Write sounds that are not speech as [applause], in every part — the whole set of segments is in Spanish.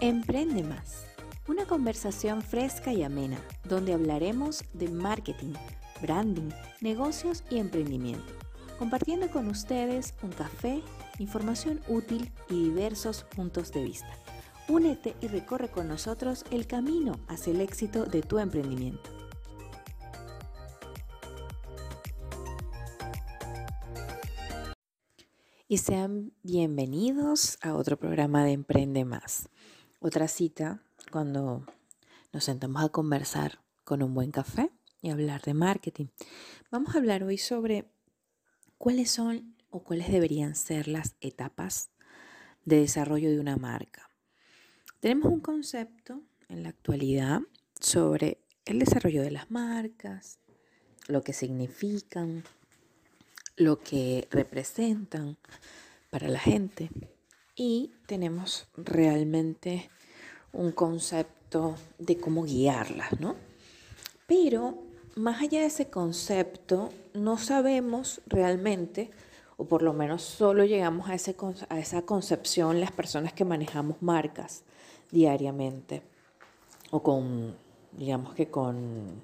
Emprende más. Una conversación fresca y amena donde hablaremos de marketing, branding, negocios y emprendimiento, compartiendo con ustedes un café, información útil y diversos puntos de vista. Únete y recorre con nosotros el camino hacia el éxito de tu emprendimiento. Y sean bienvenidos a otro programa de Emprende Más. Otra cita cuando nos sentamos a conversar con un buen café y hablar de marketing. Vamos a hablar hoy sobre cuáles son o cuáles deberían ser las etapas de desarrollo de una marca. Tenemos un concepto en la actualidad sobre el desarrollo de las marcas, lo que significan, lo que representan para la gente y tenemos realmente un concepto de cómo guiarlas, ¿no? Pero más allá de ese concepto, no sabemos realmente, o por lo menos solo llegamos a, ese, a esa concepción las personas que manejamos marcas diariamente, o con, digamos que con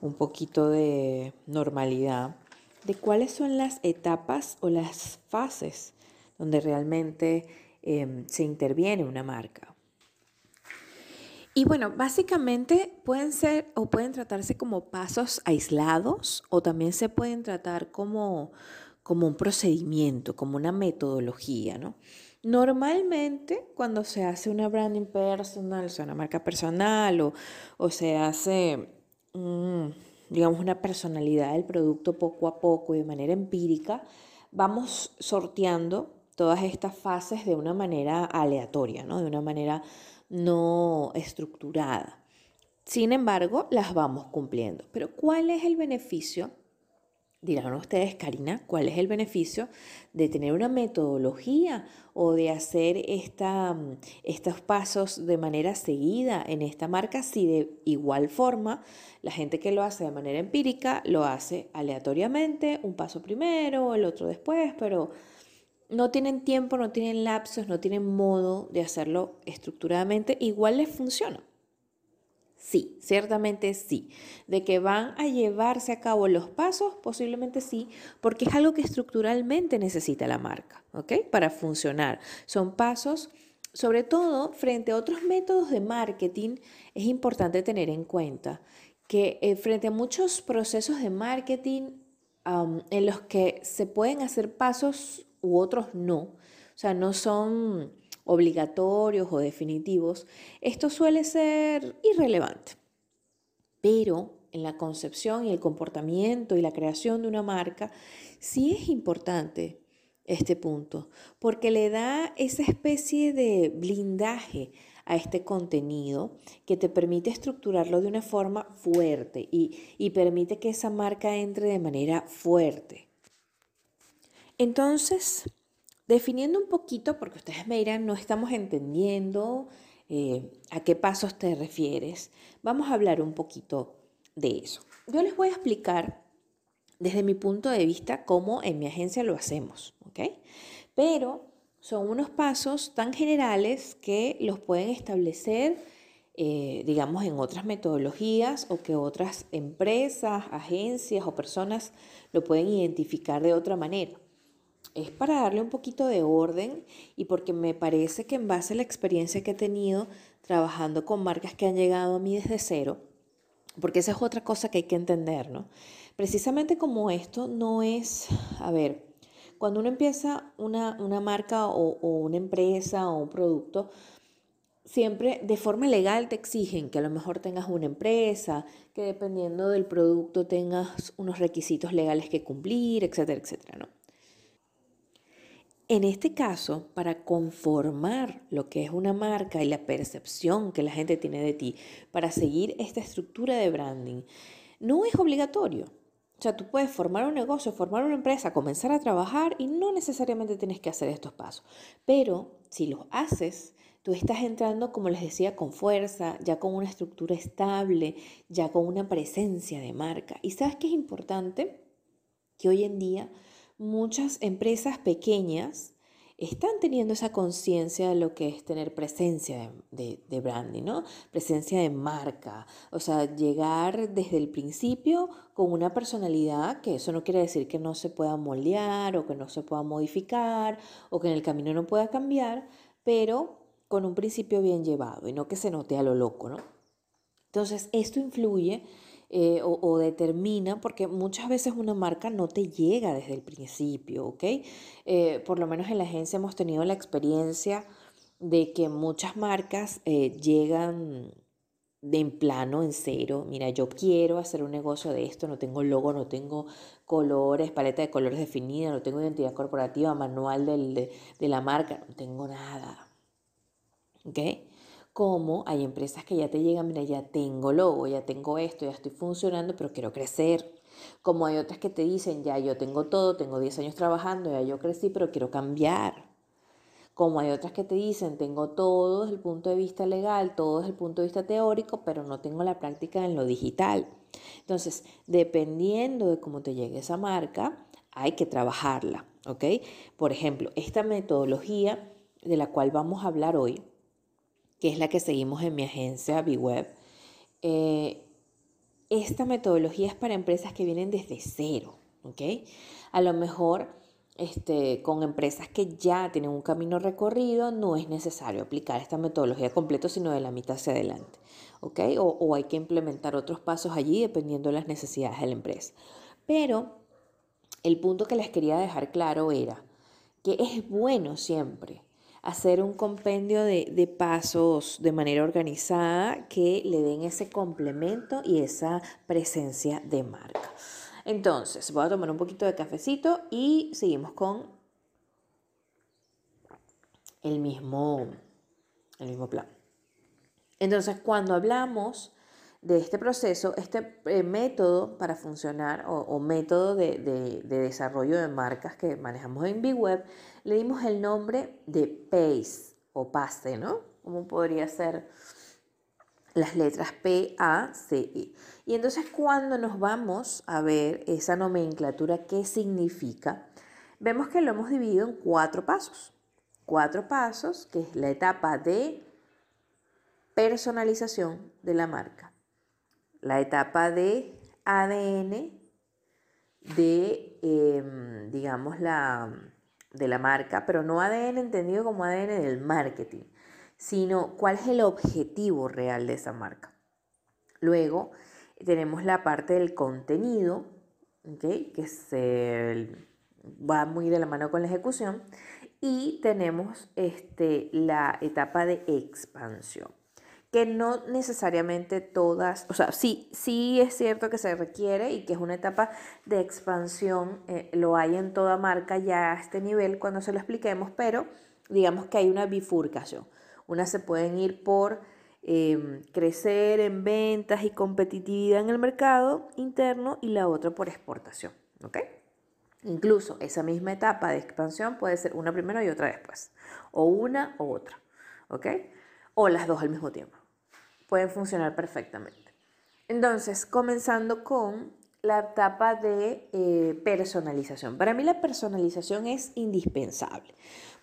un poquito de normalidad, de cuáles son las etapas o las fases donde realmente em, se interviene una marca. Y bueno, básicamente pueden ser o pueden tratarse como pasos aislados o también se pueden tratar como, como un procedimiento, como una metodología, ¿no? Normalmente cuando se hace una branding personal, o sea, una marca personal o, o se hace, digamos, una personalidad del producto poco a poco y de manera empírica, vamos sorteando todas estas fases de una manera aleatoria, ¿no? De una manera no estructurada. Sin embargo, las vamos cumpliendo. Pero ¿cuál es el beneficio? Dirán ustedes, Karina, ¿cuál es el beneficio de tener una metodología o de hacer estos pasos de manera seguida en esta marca si de igual forma la gente que lo hace de manera empírica lo hace aleatoriamente, un paso primero, el otro después, pero no tienen tiempo, no tienen lapsos, no tienen modo de hacerlo estructuradamente, igual les funciona. Sí, ciertamente sí. De que van a llevarse a cabo los pasos, posiblemente sí, porque es algo que estructuralmente necesita la marca, ¿ok? Para funcionar. Son pasos, sobre todo frente a otros métodos de marketing, es importante tener en cuenta que eh, frente a muchos procesos de marketing en los que se pueden hacer pasos u otros no, o sea, no son obligatorios o definitivos, esto suele ser irrelevante. Pero en la concepción y el comportamiento y la creación de una marca, sí es importante este punto, porque le da esa especie de blindaje a este contenido que te permite estructurarlo de una forma fuerte y, y permite que esa marca entre de manera fuerte. Entonces, definiendo un poquito, porque ustedes me dirán, no estamos entendiendo eh, a qué pasos te refieres, vamos a hablar un poquito de eso. Yo les voy a explicar desde mi punto de vista cómo en mi agencia lo hacemos, ¿ok? Pero son unos pasos tan generales que los pueden establecer, eh, digamos, en otras metodologías o que otras empresas, agencias o personas lo pueden identificar de otra manera es para darle un poquito de orden y porque me parece que en base a la experiencia que he tenido trabajando con marcas que han llegado a mí desde cero, porque esa es otra cosa que hay que entender, ¿no? Precisamente como esto no es, a ver, cuando uno empieza una, marca o, o una empresa o un producto, siempre de forma legal te exigen que a lo mejor tengas una empresa, que dependiendo del producto tengas unos requisitos legales que cumplir, etcétera, etcétera, ¿no? En este caso, para conformar lo que es una marca y la percepción que la gente tiene de ti, para seguir esta estructura de branding, no es obligatorio. O sea, tú puedes formar un negocio, formar una empresa, comenzar a trabajar y no necesariamente tienes que hacer estos pasos. Pero si los haces, tú estás entrando, como les decía, con fuerza, ya con una estructura estable, ya con una presencia de marca. Y sabes que es importante que hoy en día muchas empresas pequeñas están teniendo esa conciencia de lo que es tener presencia de, de, branding, ¿no? Presencia de marca. O sea, llegar desde el principio con una personalidad, que eso no quiere decir que no se pueda moldear o que no se pueda modificar o que en el camino no pueda cambiar, pero con un principio bien llevado y no que se note a lo loco, ¿no? Entonces, esto influye eh, o, determina, porque muchas veces una marca no te llega desde el principio, ¿ok? Eh, por lo menos en la agencia hemos tenido la experiencia de que muchas marcas eh, llegan de en plano, en cero. Mira, yo quiero hacer un negocio de esto, no tengo logo, no tengo colores, paleta de colores definida, no tengo identidad corporativa, manual de, de la marca, no tengo nada. ¿Ok? Como hay empresas que ya te llegan, mira, ya tengo logo, ya tengo esto, ya estoy funcionando, pero quiero crecer. Como hay otras que te dicen, ya yo tengo todo, tengo 10 años trabajando, ya yo crecí, pero quiero cambiar. Como hay otras que te dicen, tengo todo desde el punto de vista legal, todo desde el punto de vista teórico, pero no tengo la práctica en lo digital. Entonces, dependiendo de cómo te llegue esa marca, hay que trabajarla, ¿ok? Por ejemplo, esta metodología de la cual vamos a hablar hoy, que es la que seguimos en mi agencia BWeb, eh, esta metodología es para empresas que vienen desde cero, ¿ok? A lo mejor este, con empresas que ya tienen un camino recorrido, no es necesario aplicar esta metodología completa, sino de la mitad hacia adelante, ¿ok? O, o hay que implementar otros pasos allí dependiendo de las necesidades de la empresa. Pero el punto que les quería dejar claro era que es bueno siempre hacer un compendio de, pasos de manera organizada que le den ese complemento y esa presencia de marca. Entonces, voy a tomar un poquito de cafecito y seguimos con el mismo, el mismo plan. Entonces, cuando hablamos de este proceso, este eh, método para funcionar o, método de, desarrollo de marcas que manejamos en BigWeb, le dimos el nombre de PACE o PACE, ¿no? Como podría ser las letras P, A, C, E. Y entonces cuando nos vamos a ver esa nomenclatura, ¿qué significa? Vemos que lo hemos dividido en cuatro pasos. Cuatro pasos, que es la etapa de personalización de la marca la etapa de ADN de, em, digamos, la, de la marca, pero no ADN entendido como ADN del marketing, sino cuál es el objetivo real de esa marca. Luego tenemos la parte del contenido, que se va muy de la mano con la ejecución, y tenemos este, la etapa de expansión que no necesariamente todas, o sea, sí, sí es cierto que se requiere y que es una etapa de expansión, eh, lo hay en toda marca ya a este nivel cuando se lo expliquemos, pero digamos que hay una bifurcación. Unas se pueden ir por em, crecer en ventas y competitividad en el mercado interno y la otra por exportación, ¿ok? Incluso esa misma etapa de expansión puede ser una primero y otra después, o una o otra, ¿ok? O las dos al mismo tiempo pueden funcionar perfectamente. Entonces, comenzando con la etapa de eh, personalización. Para mí la personalización es indispensable,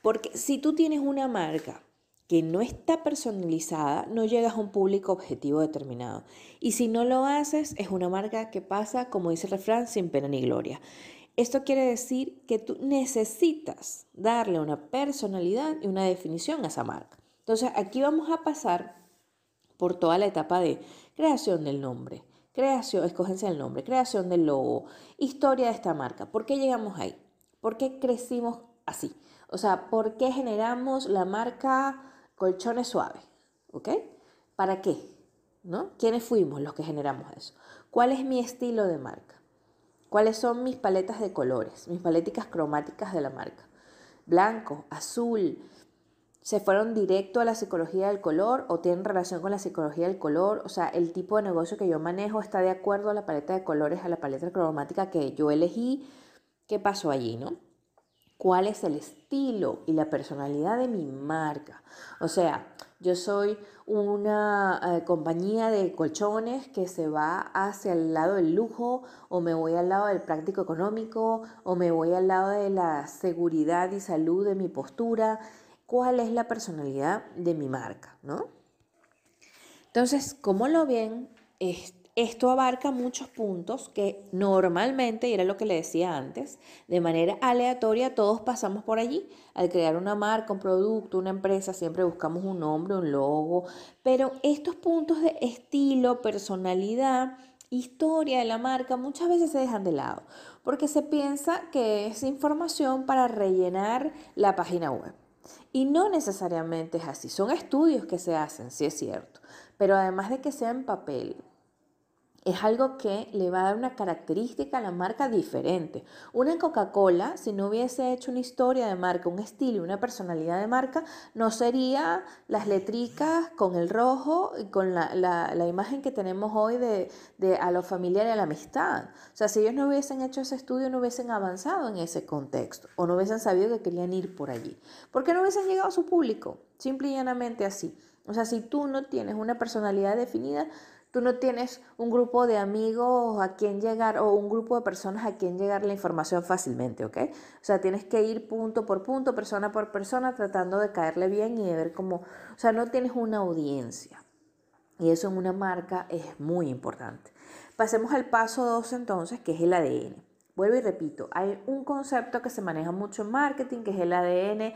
porque si tú tienes una marca que no está personalizada, no llegas a un público objetivo determinado. Y si no lo haces, es una marca que pasa, como dice el refrán, sin pena ni gloria. Esto quiere decir que tú necesitas darle una personalidad y una definición a esa marca. Entonces, aquí vamos a pasar por toda la etapa de creación del nombre, creación, escogencia del nombre, creación del logo, historia de esta marca. ¿Por qué llegamos ahí? ¿Por qué crecimos así? O sea, ¿por qué generamos la marca colchones suaves? ¿Ok? ¿Para qué? ¿No? ¿Quiénes fuimos los que generamos eso? ¿Cuál es mi estilo de marca? ¿Cuáles son mis paletas de colores, mis paleticas cromáticas de la marca? Blanco, azul, se fueron directo a la psicología del color o tienen relación con la psicología del color. O sea, el tipo de negocio que yo manejo está de acuerdo a la paleta de colores, a la paleta cromática que yo elegí. ¿Qué pasó allí, no? ¿Cuál es el estilo y la personalidad de mi marca? O sea, Yo soy una eh, compañía de colchones que se va hacia el lado del lujo o me voy al lado del práctico económico o me voy al lado de la seguridad y salud de mi postura. ¿Cuál es la personalidad de mi marca? ¿no? Entonces, ¿cómo lo ven? Esto abarca muchos puntos que normalmente, y era lo que le decía antes, de manera aleatoria todos pasamos por allí. Al crear una marca, un producto, una empresa, siempre buscamos un nombre, un logo, pero estos puntos de estilo, personalidad, historia de la marca muchas veces se dejan de lado porque se piensa que es información para rellenar la página web. Y no necesariamente es así, son estudios que se hacen, sí es cierto, pero además de que sea en papel, es algo que le va a dar una característica a la marca diferente. Una Coca-Cola, si no hubiese hecho una historia de marca, un estilo y una personalidad de marca, no sería las letricas con el rojo y con la, imagen que tenemos hoy de, de, a lo familiar y a la amistad. O sea, si ellos no hubiesen hecho ese estudio, no hubiesen avanzado en ese contexto o no hubiesen sabido que querían ir por allí. Porque no hubiesen llegado a su público, simple y llanamente así. O sea, si tú no tienes una personalidad definida, Tú no tienes un grupo de amigos a quien llegar o un grupo de personas a quien llegar la información fácilmente, ¿ok? O sea, tienes que ir punto por punto, persona por persona, tratando de caerle bien y de ver cómo, o sea, no tienes una audiencia. Y eso en una marca es muy importante. Pasemos al paso 2 entonces, que es el ADN. Vuelvo y repito, hay un concepto que se maneja mucho en marketing, que es el ADN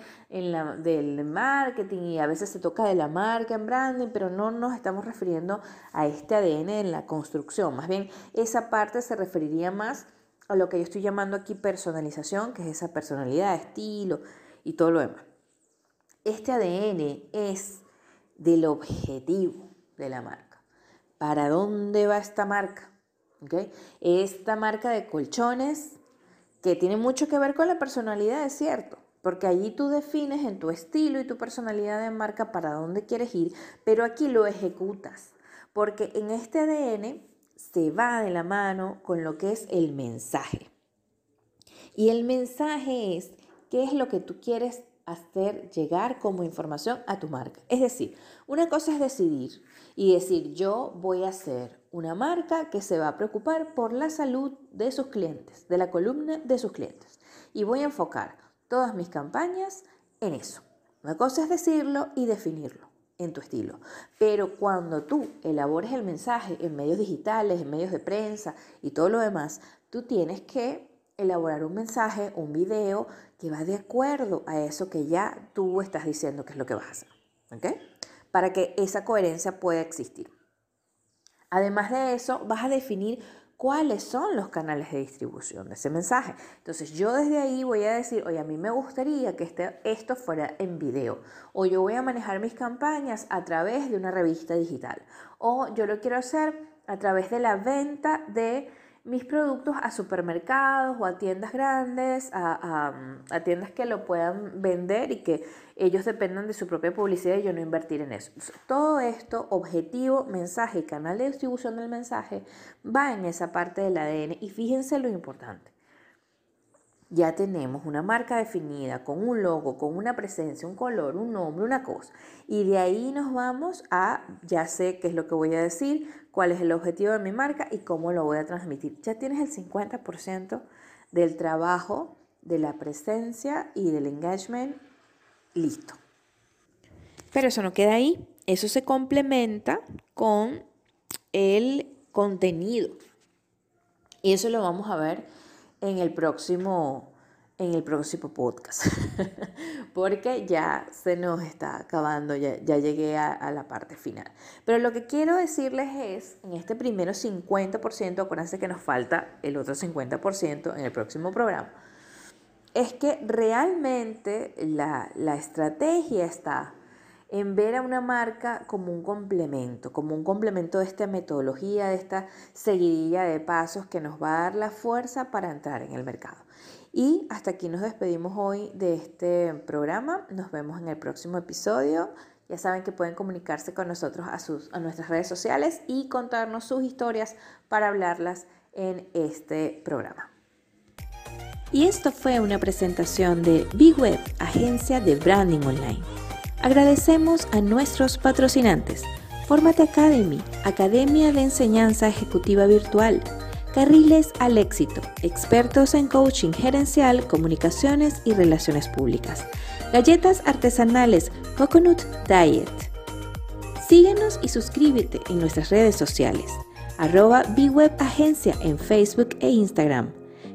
del marketing y a veces se toca de la marca en branding, pero no nos estamos refiriendo a este ADN en la construcción. Más bien, esa parte se referiría más a lo que yo estoy llamando aquí personalización, que es esa personalidad, estilo y todo lo demás. Este ADN es del objetivo de la marca. ¿Para dónde va esta marca? Esta marca de colchones que tiene mucho que ver con la personalidad, es cierto, porque allí tú defines en tu estilo y tu personalidad de marca para dónde quieres ir, pero aquí lo ejecutas, porque en este ADN se va de la mano con lo que es el mensaje. Y el mensaje es qué es lo que tú quieres hacer llegar como información a tu marca. Es decir, una cosa es decidir y decir yo voy a hacer una marca que se va a preocupar por la salud de sus clientes, de la columna de sus clientes. Y voy a enfocar todas mis campañas en eso. Una cosa es decirlo y definirlo en tu estilo. Pero cuando tú elabores el mensaje en medios digitales, en medios de prensa y todo lo demás, tú tienes que elaborar un mensaje, un video que va de acuerdo a eso que ya tú estás diciendo que es lo que vas a hacer. ¿Ok? Para que esa coherencia pueda existir. Además de eso, vas a definir cuáles son los canales de distribución de ese mensaje. Entonces yo desde ahí voy a decir, oye, a mí me gustaría que este, esto fuera en video, o yo voy a manejar mis campañas a través de una revista digital, o yo lo quiero hacer a través de la venta de mis productos a supermercados o a tiendas grandes, a, tiendas que lo puedan vender y que ellos dependan de su propia publicidad y yo no invertir en eso. todo esto, objetivo, mensaje y canal de distribución del mensaje, va en esa parte del ADN y fíjense lo importante ya tenemos una marca definida con un logo, con una presencia, un color, un nombre, una cosa. Y de ahí nos vamos a, ya sé qué es lo que voy a decir, cuál es el objetivo de mi marca y cómo lo voy a transmitir. Ya tienes el 50% del trabajo, de la presencia y del engagement listo. Pero eso no queda ahí. Eso se complementa con el contenido. Y eso lo vamos a ver en el próximo, en el próximo podcast, [laughs] porque ya se nos está acabando, ya, ya llegué a, la parte final. Pero lo que quiero decirles es, en este primero 50%, acuérdense que nos falta el otro 50% en el próximo programa, es que realmente la, la estrategia está en ver a una marca como un complemento, como un complemento de esta metodología, de esta seguidilla de pasos que nos va a dar la fuerza para entrar en el mercado. Y hasta aquí nos despedimos hoy de este programa. Nos vemos en el próximo episodio. Ya saben que pueden comunicarse con nosotros a, sus, a nuestras redes sociales y contarnos sus historias para hablarlas en este programa. Y esto fue una presentación de Big Web, agencia de branding online. Agradecemos a nuestros patrocinantes. Fórmate Academy, Academia de Enseñanza Ejecutiva Virtual. Carriles al éxito, expertos en coaching gerencial, comunicaciones y relaciones públicas. Galletas artesanales Coconut Diet. Síguenos y suscríbete en nuestras redes sociales. Arroba Agencia en Facebook e Instagram.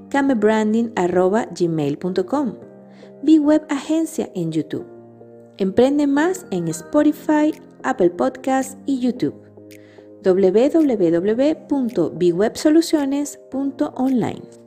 Camebranding arroba gmail.com. Web Agencia en YouTube. Emprende más en Spotify, Apple Podcasts y YouTube www.bwebsoluciones.online.